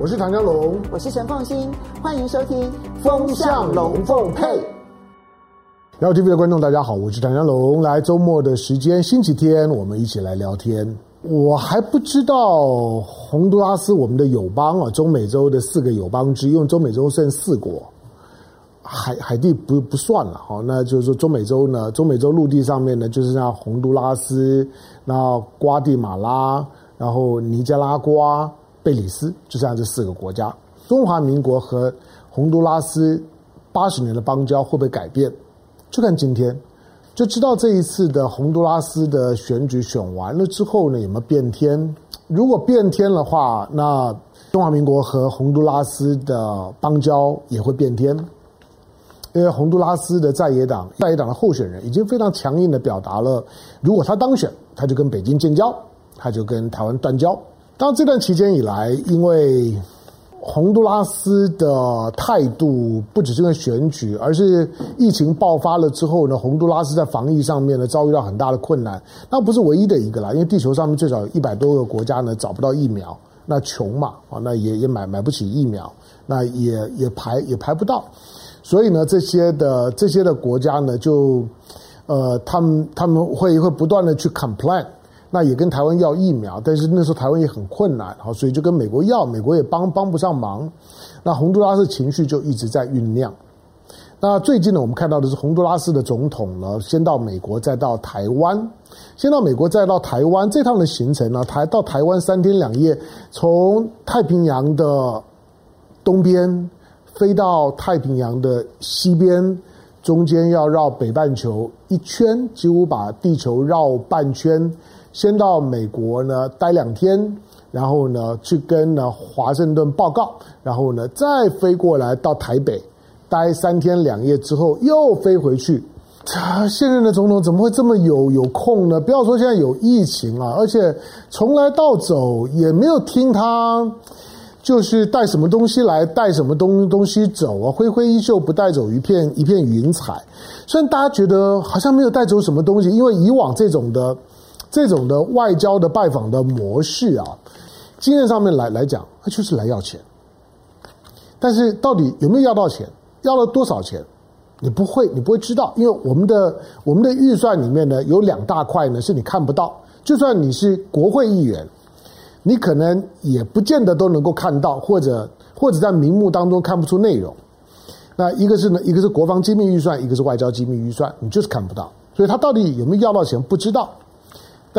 我是唐江龙，我是陈凤新，欢迎收听《风向龙凤配》。聊 TV 的观众，大家好，我是唐江龙。来周末的时间，星期天，我们一起来聊天。我还不知道洪都拉斯，我们的友邦啊，中美洲的四个友邦之一，因为中美洲剩四国，海海地不不算了，好，那就是说中美洲呢，中美洲陆地上面呢，就是像洪都拉斯，那瓜地马拉，然后尼加拉瓜。贝里斯就这样，这四个国家，中华民国和洪都拉斯八十年的邦交会不会改变？就看今天，就知道这一次的洪都拉斯的选举选完了之后呢，有没有变天？如果变天的话，那中华民国和洪都拉斯的邦交也会变天，因为洪都拉斯的在野党在野党的候选人已经非常强硬的表达了，如果他当选，他就跟北京建交，他就跟台湾断交。当这段期间以来，因为洪都拉斯的态度不只是因为选举，而是疫情爆发了之后呢，洪都拉斯在防疫上面呢遭遇到很大的困难。那不是唯一的一个啦，因为地球上面最少有一百多个国家呢找不到疫苗，那穷嘛啊，那也也买买不起疫苗，那也也排也排不到，所以呢，这些的这些的国家呢，就呃，他们他们会会不断的去 complain。那也跟台湾要疫苗，但是那时候台湾也很困难，好，所以就跟美国要，美国也帮帮不上忙。那洪都拉斯情绪就一直在酝酿。那最近呢，我们看到的是洪都拉斯的总统呢，先到美国，再到台湾，先到美国，再到台湾。这趟的行程呢，台到台湾三天两夜，从太平洋的东边飞到太平洋的西边，中间要绕北半球一圈，几乎把地球绕半圈。先到美国呢待两天，然后呢去跟呢华盛顿报告，然后呢再飞过来到台北待三天两夜之后又飞回去。啊，现任的总统怎么会这么有有空呢？不要说现在有疫情啊，而且从来到走也没有听他就是带什么东西来，带什么东东西走啊，挥挥衣袖不带走一片一片云彩。虽然大家觉得好像没有带走什么东西，因为以往这种的。这种的外交的拜访的模式啊，经验上面来来讲，他就是来要钱。但是到底有没有要到钱，要了多少钱，你不会，你不会知道，因为我们的我们的预算里面呢，有两大块呢是你看不到。就算你是国会议员，你可能也不见得都能够看到，或者或者在名目当中看不出内容。那一个是呢，一个是国防机密预算，一个是外交机密预算，你就是看不到。所以他到底有没有要到钱，不知道。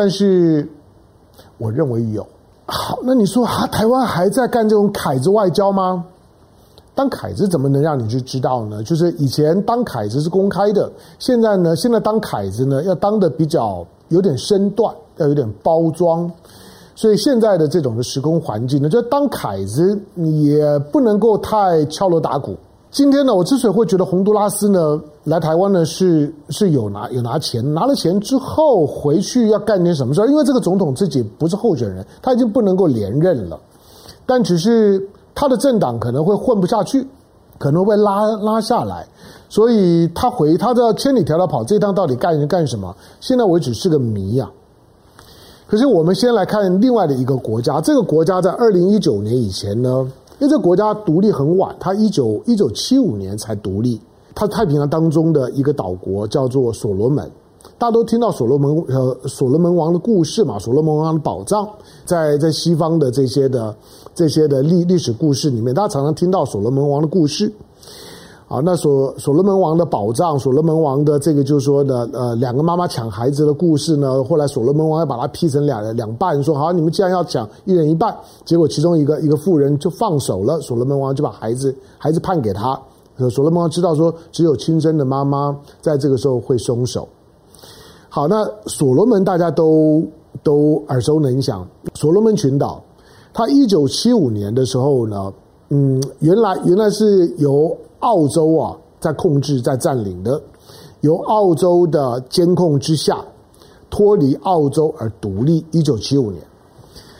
但是，我认为有。好，那你说啊，台湾还在干这种凯子外交吗？当凯子怎么能让你去知道呢？就是以前当凯子是公开的，现在呢，现在当凯子呢，要当的比较有点身段，要有点包装。所以现在的这种的时空环境呢，就当凯子也不能够太敲锣打鼓。今天呢，我之所以会觉得洪都拉斯呢来台湾呢是是有拿有拿钱，拿了钱之后回去要干点什么事儿？因为这个总统自己不是候选人，他已经不能够连任了，但只是他的政党可能会混不下去，可能会拉拉下来，所以他回他的千里迢迢跑这趟到底干干什么？现在为止是个谜呀。可是我们先来看另外的一个国家，这个国家在二零一九年以前呢。因为这个国家独立很晚，它一九一九七五年才独立。它太平洋当中的一个岛国叫做所罗门，大家都听到所罗门呃所罗门王的故事嘛，所罗门王的宝藏，在在西方的这些的这些的历历史故事里面，大家常常听到所罗门王的故事。啊，那所所罗门王的宝藏，所罗门王的这个就是说的，呃，两个妈妈抢孩子的故事呢。后来所罗门王要把它劈成两两半，说好，你们既然要抢，一人一半。结果其中一个一个妇人就放手了，所罗门王就把孩子孩子判给他。所罗门王知道说，只有亲生的妈妈在这个时候会松手。好，那所罗门大家都都耳熟能详，所罗门群岛，他一九七五年的时候呢，嗯，原来原来是由。澳洲啊，在控制、在占领的，由澳洲的监控之下脱离澳洲而独立。一九七五年，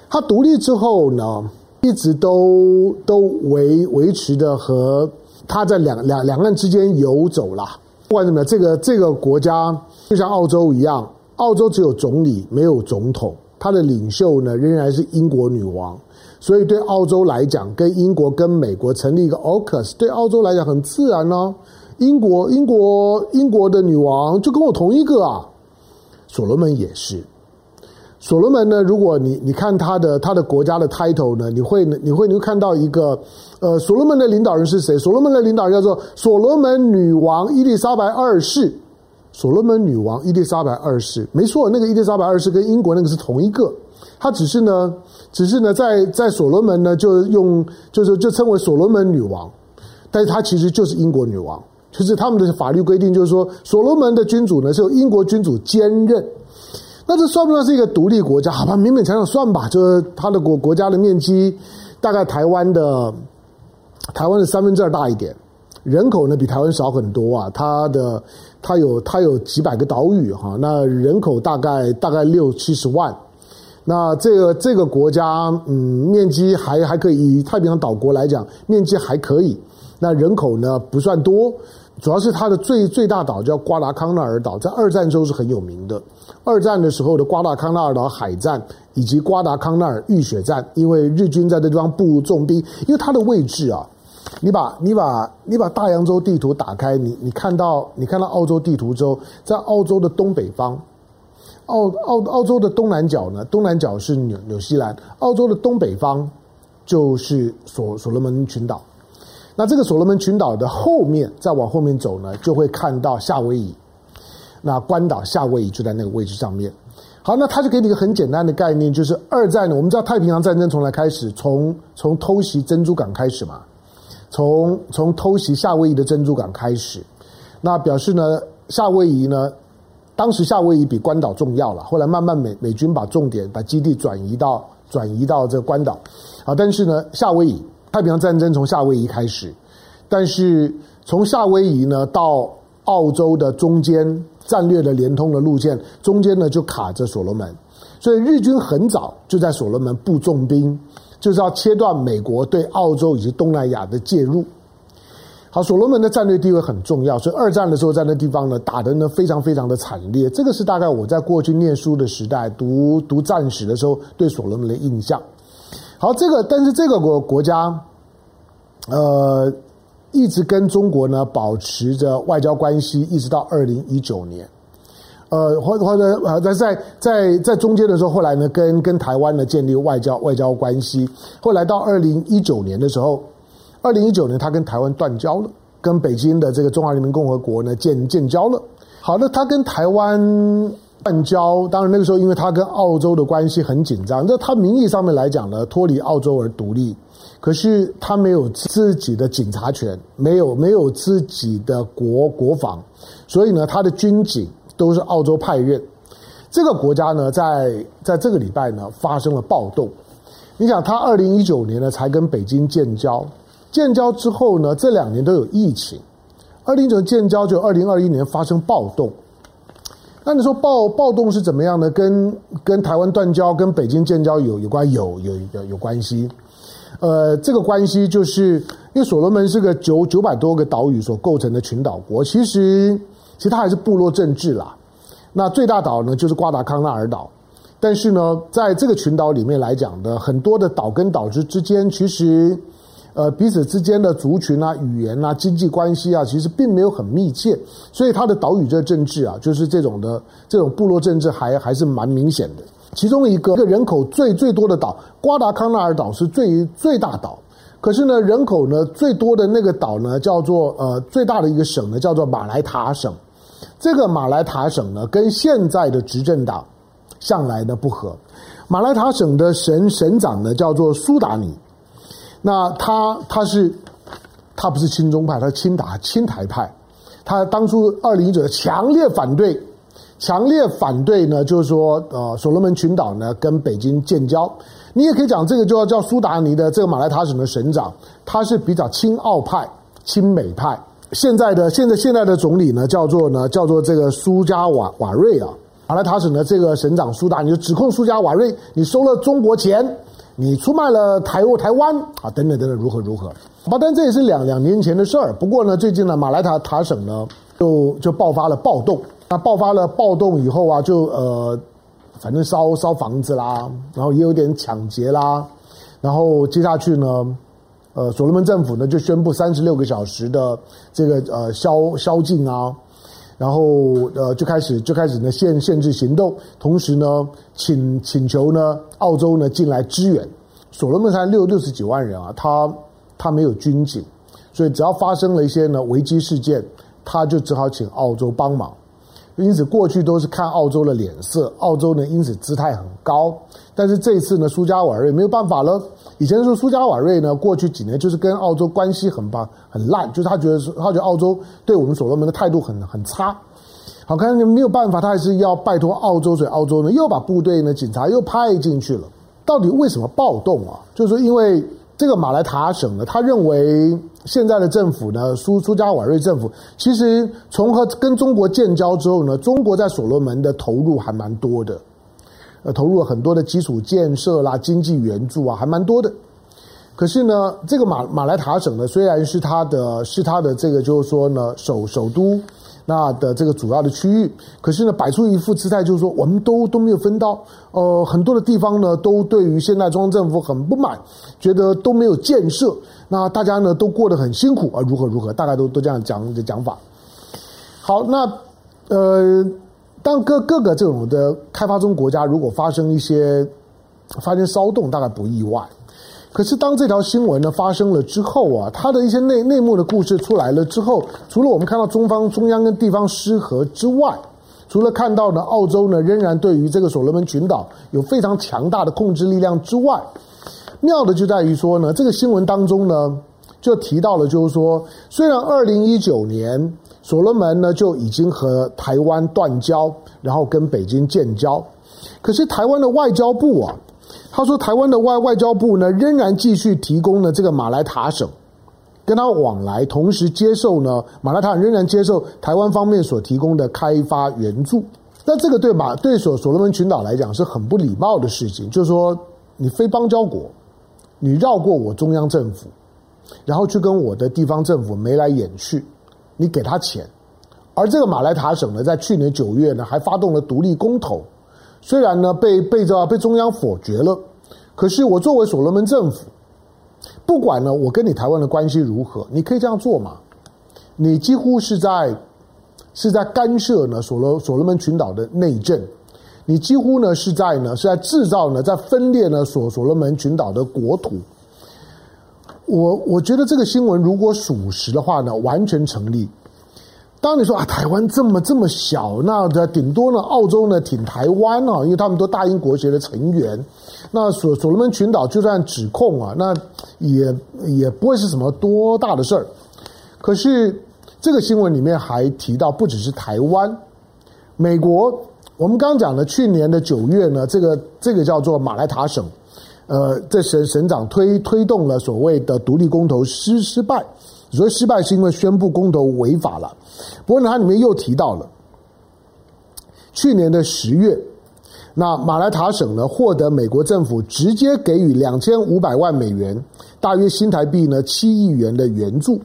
它独立之后呢，一直都都维维持的和他在两两两岸之间游走啦。不管怎么样，这个这个国家就像澳洲一样，澳洲只有总理没有总统，他的领袖呢仍然是英国女王。所以对澳洲来讲，跟英国跟美国成立一个 AUKUS，对澳洲来讲很自然呢、啊。英国英国英国的女王就跟我同一个啊，所罗门也是。所罗门呢，如果你你看他的他的国家的 title 呢，你会你会你会看到一个呃，所罗门的领导人是谁？所罗门的领导人叫做所罗门女王伊丽莎白二世。所罗门女王伊丽莎白二世，没错，那个伊丽莎白二世跟英国那个是同一个。她只是呢，只是呢，在在所罗门呢，就用就是就称为所罗门女王，但是她其实就是英国女王。就是他们的法律规定，就是说所罗门的君主呢是由英国君主兼任。那这算不算是一个独立国家？好吧，勉勉强强算吧。就是它的国国家的面积大概台湾的台湾的三分之二大一点，人口呢比台湾少很多啊。它的它有它有几百个岛屿哈，那人口大概大概六七十万。那这个这个国家嗯，面积还还可以，以太平洋岛国来讲，面积还可以。那人口呢不算多。主要是它的最最大岛叫瓜达康纳尔岛，在二战时候是很有名的。二战的时候的瓜达康纳尔岛海战以及瓜达康纳尔浴血战，因为日军在这地方布重兵，因为它的位置啊，你把你把你把大洋洲地图打开，你你看到你看到澳洲地图之后，在澳洲的东北方，澳澳澳洲的东南角呢，东南角是纽纽西兰，澳洲的东北方就是所所罗门群岛。那这个所罗门群岛的后面，再往后面走呢，就会看到夏威夷。那关岛夏威夷就在那个位置上面。好，那他就给你一个很简单的概念，就是二战呢，我们知道太平洋战争从来开始，从从偷袭珍珠港开始嘛，从从偷袭夏威夷的珍珠港开始。那表示呢，夏威夷呢，当时夏威夷比关岛重要了。后来慢慢美美军把重点把基地转移到转移到这个关岛。啊，但是呢，夏威夷。太平洋战争从夏威夷开始，但是从夏威夷呢到澳洲的中间战略的连通的路线，中间呢就卡着所罗门，所以日军很早就在所罗门布重兵，就是要切断美国对澳洲以及东南亚的介入。好，所罗门的战略地位很重要，所以二战的时候在那地方呢打得呢非常非常的惨烈。这个是大概我在过去念书的时代读读战史的时候对所罗门的印象。好，这个但是这个国国家，呃，一直跟中国呢保持着外交关系，一直到二零一九年，呃，或者或者呃在在在在中间的时候，后来呢跟跟台湾呢建立外交外交关系，后来到二零一九年的时候，二零一九年他跟台湾断交了，跟北京的这个中华人民共和国呢建建交了。好那，他跟台湾。断交，当然那个时候，因为他跟澳洲的关系很紧张，那他名义上面来讲呢，脱离澳洲而独立，可是他没有自己的警察权，没有没有自己的国国防，所以呢，他的军警都是澳洲派任。这个国家呢，在在这个礼拜呢，发生了暴动。你想，他二零一九年呢才跟北京建交，建交之后呢，这两年都有疫情，二零一九建交就二零二一年发生暴动。那你说暴暴动是怎么样呢？跟跟台湾断交、跟北京建交有有关？有有有有关系。呃，这个关系就是因为所罗门是个九九百多个岛屿所构成的群岛国，其实其实它还是部落政治啦。那最大岛呢就是瓜达康纳尔岛，但是呢，在这个群岛里面来讲的很多的岛跟岛之之间，其实。呃，彼此之间的族群啊、语言啊、经济关系啊，其实并没有很密切，所以它的岛屿这政治啊，就是这种的这种部落政治还还是蛮明显的。其中一个一个人口最最多的岛，瓜达康纳尔岛是最最大岛，可是呢，人口呢最多的那个岛呢，叫做呃最大的一个省呢，叫做马来塔省。这个马来塔省呢，跟现在的执政党向来呢不合。马来塔省的省省长呢，叫做苏达尼。那他他是他不是亲中派，他是亲打亲台派。他当初二零一九强烈反对，强烈反对呢，就是说呃，所罗门群岛呢跟北京建交。你也可以讲这个就要叫苏达尼的这个马来塔省的省长，他是比较亲澳派、亲美派。现在的现在现在的总理呢叫做呢叫做这个苏加瓦瓦瑞啊，马来塔省的这个省长苏达尼就指控苏加瓦瑞，你收了中国钱。你出卖了台台湾啊，等等等等，如何如何？好吧，但这也是两两年前的事儿。不过呢，最近呢，马来塔塔省呢，就就爆发了暴动。那爆发了暴动以后啊，就呃，反正烧烧房子啦，然后也有点抢劫啦。然后接下去呢，呃，所罗门政府呢就宣布三十六个小时的这个呃宵宵禁啊，然后呃就开始就开始呢限限制行动，同时呢请请求呢澳洲呢进来支援。所罗门才六六十几万人啊，他他没有军警，所以只要发生了一些呢危机事件，他就只好请澳洲帮忙。因此，过去都是看澳洲的脸色，澳洲呢因此姿态很高。但是这次呢，苏加瓦瑞没有办法了。以前说苏加瓦瑞呢，过去几年就是跟澳洲关系很棒很烂，就是他觉得他觉得澳洲对我们所罗门的态度很很差。好，看你没有办法，他还是要拜托澳洲，所以澳洲呢又把部队呢警察又派进去了。到底为什么暴动啊？就是因为。这个马来塔省呢，他认为现在的政府呢，苏苏加瓦瑞政府，其实从和跟中国建交之后呢，中国在所罗门的投入还蛮多的，呃，投入了很多的基础建设啦、经济援助啊，还蛮多的。可是呢，这个马马来塔省呢，虽然是他的，是他的这个就是说呢，首首都。那的这个主要的区域，可是呢，摆出一副姿态，就是说，我们都都没有分到，呃，很多的地方呢，都对于现在中央政府很不满，觉得都没有建设，那大家呢都过得很辛苦啊，如何如何，大概都都这样讲的讲法。好，那呃，当各各个这种的开发中国家如果发生一些发生骚动，大概不意外。可是，当这条新闻呢发生了之后啊，它的一些内内幕的故事出来了之后，除了我们看到中方中央跟地方失和之外，除了看到呢澳洲呢仍然对于这个所罗门群岛有非常强大的控制力量之外，妙的就在于说呢，这个新闻当中呢就提到了，就是说，虽然二零一九年所罗门呢就已经和台湾断交，然后跟北京建交，可是台湾的外交部啊。他说：“台湾的外外交部呢，仍然继续提供呢这个马来塔省跟他往来，同时接受呢马来塔仍然接受台湾方面所提供的开发援助。那这个对马对所所罗门群岛来讲是很不礼貌的事情，就是说你非邦交国，你绕过我中央政府，然后去跟我的地方政府眉来眼去，你给他钱，而这个马来塔省呢，在去年九月呢还发动了独立公投。”虽然呢被被这被中央否决了，可是我作为所罗门政府，不管呢我跟你台湾的关系如何，你可以这样做嘛？你几乎是在是在干涉呢所罗所罗门群岛的内政，你几乎呢是在呢是在制造呢在分裂呢所所罗门群岛的国土。我我觉得这个新闻如果属实的话呢，完全成立。当你说啊，台湾这么这么小，那顶多呢，澳洲呢挺台湾啊，因为他们都大英国协的成员。那所所罗门群岛就算指控啊，那也也不会是什么多大的事儿。可是这个新闻里面还提到，不只是台湾，美国。我们刚刚讲的去年的九月呢，这个这个叫做马来塔省，呃，这省省长推推动了所谓的独立公投失失败。所以失败是因为宣布公投违法了。不过呢，它里面又提到了去年的十月，那马来塔省呢获得美国政府直接给予两千五百万美元，大约新台币呢七亿元的援助，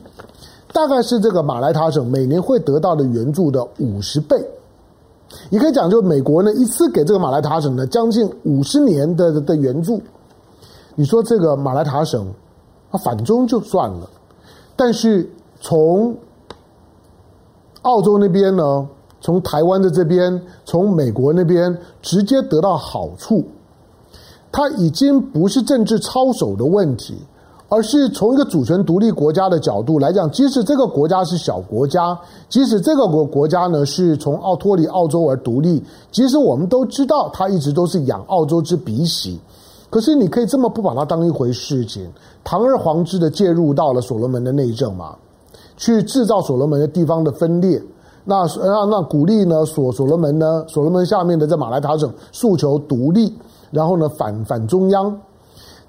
大概是这个马来塔省每年会得到的援助的五十倍。也可以讲，就美国呢一次给这个马来塔省呢将近五十年的的援助。你说这个马来塔省，它反中就算了。但是从澳洲那边呢，从台湾的这边，从美国那边直接得到好处，它已经不是政治操守的问题，而是从一个主权独立国家的角度来讲，即使这个国家是小国家，即使这个国国家呢是从澳脱离澳洲而独立，即使我们都知道它一直都是养澳洲之鼻息。可是你可以这么不把它当一回事情，堂而皇之的介入到了所罗门的内政嘛，去制造所罗门的地方的分裂，那那那鼓励呢所所罗门呢所罗门下面的在马来塔省诉求独立，然后呢反反中央。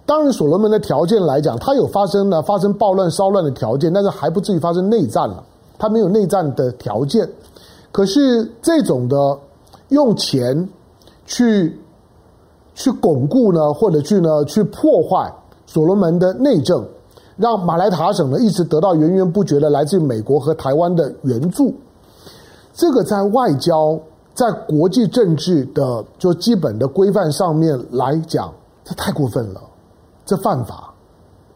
当然所罗门的条件来讲，它有发生呢发生暴乱骚乱的条件，但是还不至于发生内战了，它没有内战的条件。可是这种的用钱去。去巩固呢，或者去呢，去破坏所罗门的内政，让马来塔省呢一直得到源源不绝的来自于美国和台湾的援助。这个在外交、在国际政治的就基本的规范上面来讲，这太过分了。这犯法，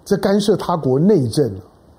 这干涉他国内政。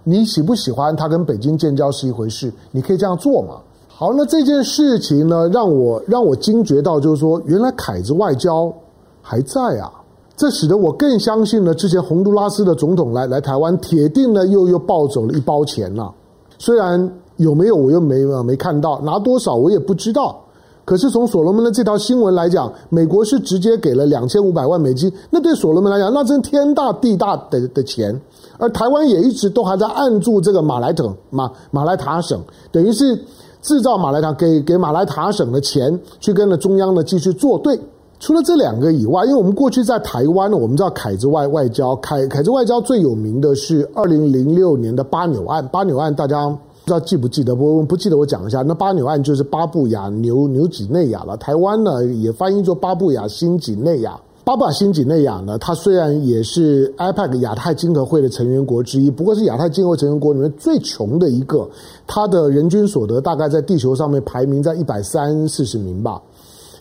你喜不喜欢他跟北京建交是一回事，你可以这样做嘛？好，那这件事情呢，让我让我惊觉到，就是说，原来凯子外交还在啊。这使得我更相信了，之前洪都拉斯的总统来来台湾，铁定呢又又抱走了一包钱了。虽然有没有我又没没看到，拿多少我也不知道。可是从所罗门的这条新闻来讲，美国是直接给了两千五百万美金，那对所罗门来讲，那真天大地大的的钱。而台湾也一直都还在按住这个马来省马马来塔省，等于是制造马来塔给给马来塔省的钱，去跟了中央呢继续作对。除了这两个以外，因为我们过去在台湾呢，我们知道凯子外外交，凯凯子外交最有名的是二零零六年的巴纽案。巴纽案大家不知道记不记得？不不记得，我讲一下。那巴纽案就是巴布亚纽纽几内亚了，台湾呢也翻译作巴布亚新几内亚。巴布亚新几内亚呢，它虽然也是 IPEC 亚太经合会的成员国之一，不过是亚太经合会成员国里面最穷的一个，它的人均所得大概在地球上面排名在一百三四十名吧。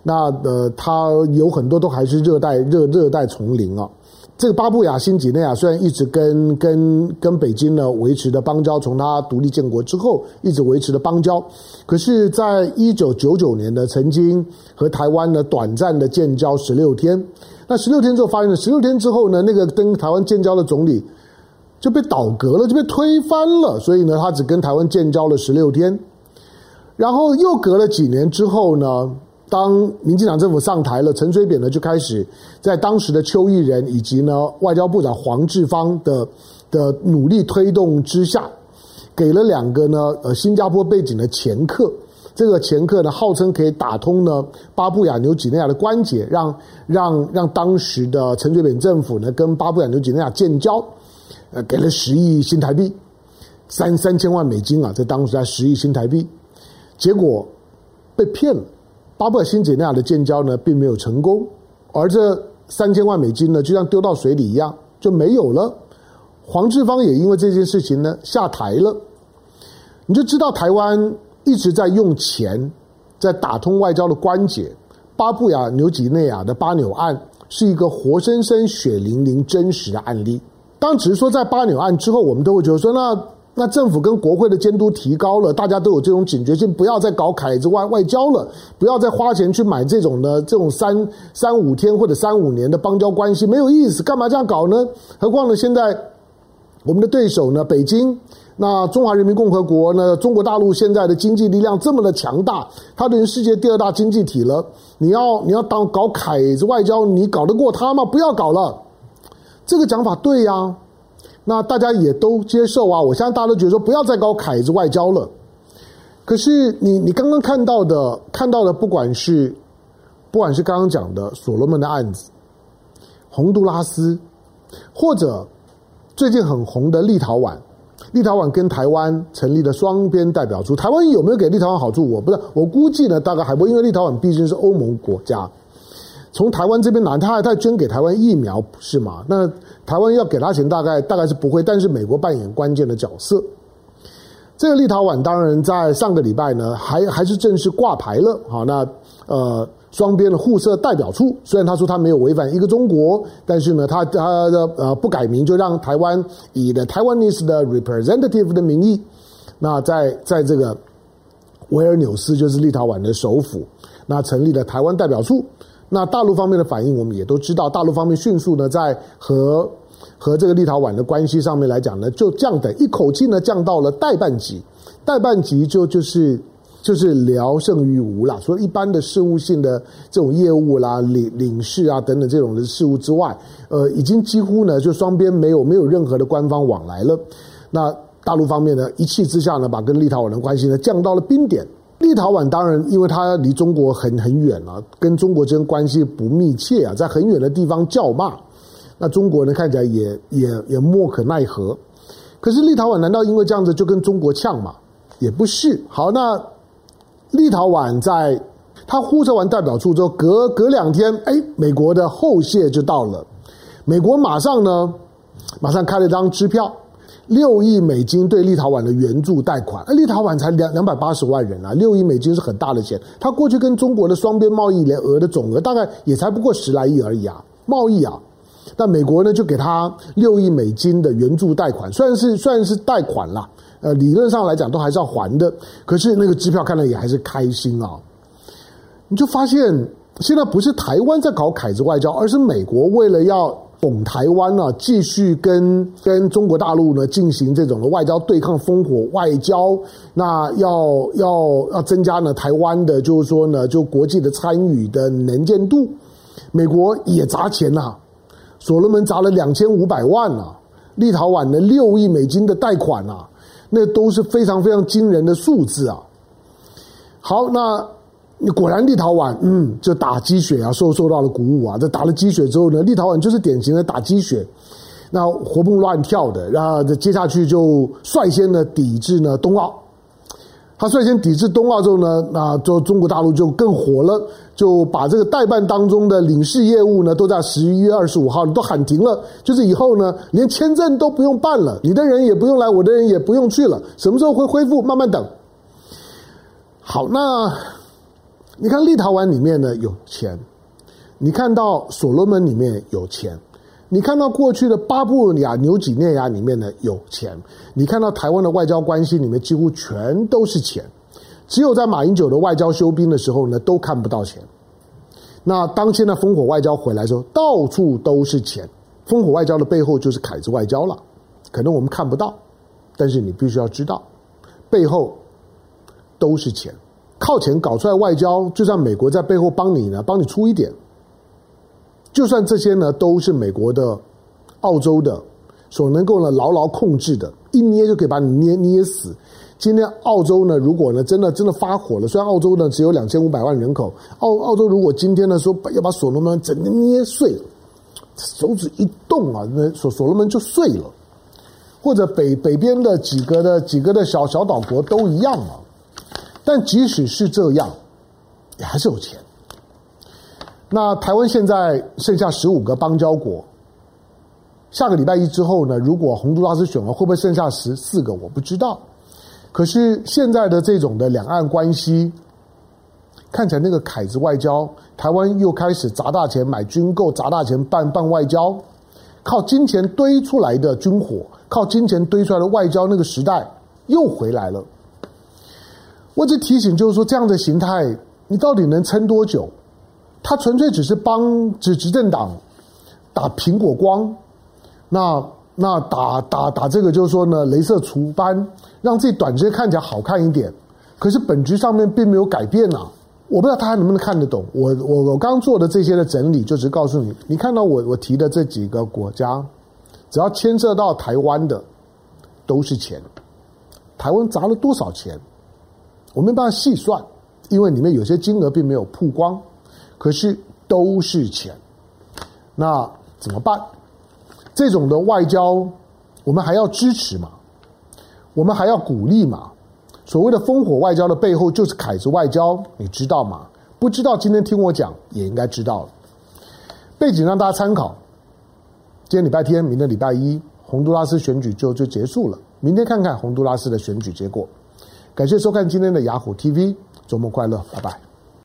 那呃，它有很多都还是热带热热带丛林啊。这个巴布亚新几内亚虽然一直跟跟跟北京呢维持的邦交，从它独立建国之后一直维持的邦交，可是，在一九九九年呢，曾经和台湾呢短暂的建交十六天。那十六天之后发现了，十六天之后呢，那个跟台湾建交的总理就被倒阁了，就被推翻了。所以呢，他只跟台湾建交了十六天。然后又隔了几年之后呢，当民进党政府上台了，陈水扁呢就开始在当时的邱义仁以及呢外交部长黄志芳的的努力推动之下，给了两个呢呃新加坡背景的掮客，这个掮客呢号称可以打通呢巴布亚纽几内亚的关节，让让让当时的陈水扁政府呢跟巴布亚纽几内亚建交，呃给了十亿新台币，三三千万美金啊，在当时在十亿新台币，结果被骗了。巴布亚新几内亚的建交呢，并没有成功，而这三千万美金呢，就像丢到水里一样就没有了。黄志芳也因为这件事情呢下台了，你就知道台湾一直在用钱在打通外交的关节。巴布亚纽几内亚的巴纽案是一个活生生、血淋淋、真实的案例。当，只是说在巴纽案之后，我们都会觉得说那。那政府跟国会的监督提高了，大家都有这种警觉性，不要再搞凯子外外交了，不要再花钱去买这种的这种三三五天或者三五年的邦交关系，没有意思，干嘛这样搞呢？何况呢，现在我们的对手呢，北京，那中华人民共和国呢，中国大陆现在的经济力量这么的强大，它等于世界第二大经济体了，你要你要当搞凯子外交，你搞得过他吗？不要搞了，这个讲法对呀、那大家也都接受啊！我相信大家都觉得说不要再搞凯子外交了。可是你你刚刚看到的看到的，不管是不管是刚刚讲的所罗门的案子、洪都拉斯，或者最近很红的立陶宛，立陶宛跟台湾成立了双边代表处，台湾有没有给立陶宛好处？我不知道，我估计呢，大概还不，因为立陶宛毕竟是欧盟国家。从台湾这边拿，他还他捐给台湾疫苗，不是吗？那台湾要给他钱，大概大概是不会。但是美国扮演关键的角色。这个立陶宛当然在上个礼拜呢，还还是正式挂牌了。好，那呃双边的互设代表处，虽然他说他没有违反一个中国，但是呢，他他的呃不改名，就让台湾以的 Taiwanese 的 representative 的名义，那在在这个维尔纽斯就是立陶宛的首府，那成立了台湾代表处。那大陆方面的反应，我们也都知道。大陆方面迅速呢，在和和这个立陶宛的关系上面来讲呢，就降等一口气呢降到了代办级，代办级就就是就是聊胜于无啦。除了一般的事务性的这种业务啦、领领事啊等等这种的事务之外，呃，已经几乎呢就双边没有没有任何的官方往来了。那大陆方面呢，一气之下呢，把跟立陶宛的关系呢降到了冰点。立陶宛当然，因为它离中国很很远啊，跟中国之间关系不密切啊，在很远的地方叫骂，那中国呢看起来也也也莫可奈何。可是立陶宛难道因为这样子就跟中国呛吗？也不是。好，那立陶宛在他呼设完代表处之后，隔隔两天，哎，美国的后谢就到了，美国马上呢，马上开了一张支票。六亿美金对立陶宛的援助贷款，而立陶宛才两两百八十万人啊，六亿美金是很大的钱。他过去跟中国的双边贸易联额的总额大概也才不过十来亿而已啊，贸易啊，那美国呢就给他六亿美金的援助贷款，虽然是虽然是贷款啦，呃，理论上来讲都还是要还的，可是那个支票看了也还是开心啊。你就发现现在不是台湾在搞凯子外交，而是美国为了要。拱台湾呢、啊，继续跟跟中国大陆呢进行这种的外交对抗，烽火外交，那要要要增加呢台湾的，就是说呢，就国际的参与的能见度。美国也砸钱呐、啊，所罗门砸了两千五百万啊，立陶宛的六亿美金的贷款啊，那都是非常非常惊人的数字啊。好，那。你果然立陶宛，嗯，就打鸡血啊，受受到了鼓舞啊。这打了鸡血之后呢，立陶宛就是典型的打鸡血，那活蹦乱跳的。然后接下去就率先的抵制呢冬奥，他率先抵制冬奥之后呢，那就中国大陆就更火了，就把这个代办当中的领事业务呢，都在十一月二十五号都喊停了，就是以后呢，连签证都不用办了，你的人也不用来，我的人也不用去了，什么时候会恢复？慢慢等。好，那。你看立陶宛里面呢有钱，你看到所罗门里面有钱，你看到过去的巴布亚纽几内亚里面呢有钱，你看到台湾的外交关系里面几乎全都是钱，只有在马英九的外交休兵的时候呢都看不到钱。那当现在烽火外交回来的时候，到处都是钱。烽火外交的背后就是凯子外交了，可能我们看不到，但是你必须要知道，背后都是钱。靠钱搞出来外交，就算美国在背后帮你呢，帮你出一点，就算这些呢都是美国的、澳洲的所能够呢牢牢控制的，一捏就可以把你捏捏死。今天澳洲呢，如果呢真的真的发火了，虽然澳洲呢只有两千五百万人口，澳澳洲如果今天呢说要把所罗门整个捏碎，手指一动啊，那所所罗门就碎了，或者北北边的几个的几个的小小岛国都一样啊。但即使是这样，也还是有钱。那台湾现在剩下十五个邦交国，下个礼拜一之后呢，如果洪都拉斯选完，会不会剩下十四个？我不知道。可是现在的这种的两岸关系，看起来那个凯子外交，台湾又开始砸大钱买军购，砸大钱办办外交，靠金钱堆出来的军火，靠金钱堆出来的外交，那个时代又回来了。我只提醒，就是说这样的形态，你到底能撑多久？他纯粹只是帮执执政党打苹果光，那那打打打这个，就是说呢，镭射除斑，让自己短时间看起来好看一点。可是本质上面并没有改变呐。我不知道他还能不能看得懂。我我我刚做的这些的整理，就只告诉你，你看到我我提的这几个国家，只要牵涉到台湾的，都是钱。台湾砸了多少钱？我没办法细算，因为里面有些金额并没有曝光，可是都是钱。那怎么办？这种的外交，我们还要支持吗？我们还要鼓励吗？所谓的烽火外交的背后就是凯子外交，你知道吗？不知道，今天听我讲也应该知道了。背景让大家参考。今天礼拜天，明天礼拜一，洪都拉斯选举就就结束了。明天看看洪都拉斯的选举结果。感谢收看今天的雅虎 TV，周末快乐，拜拜。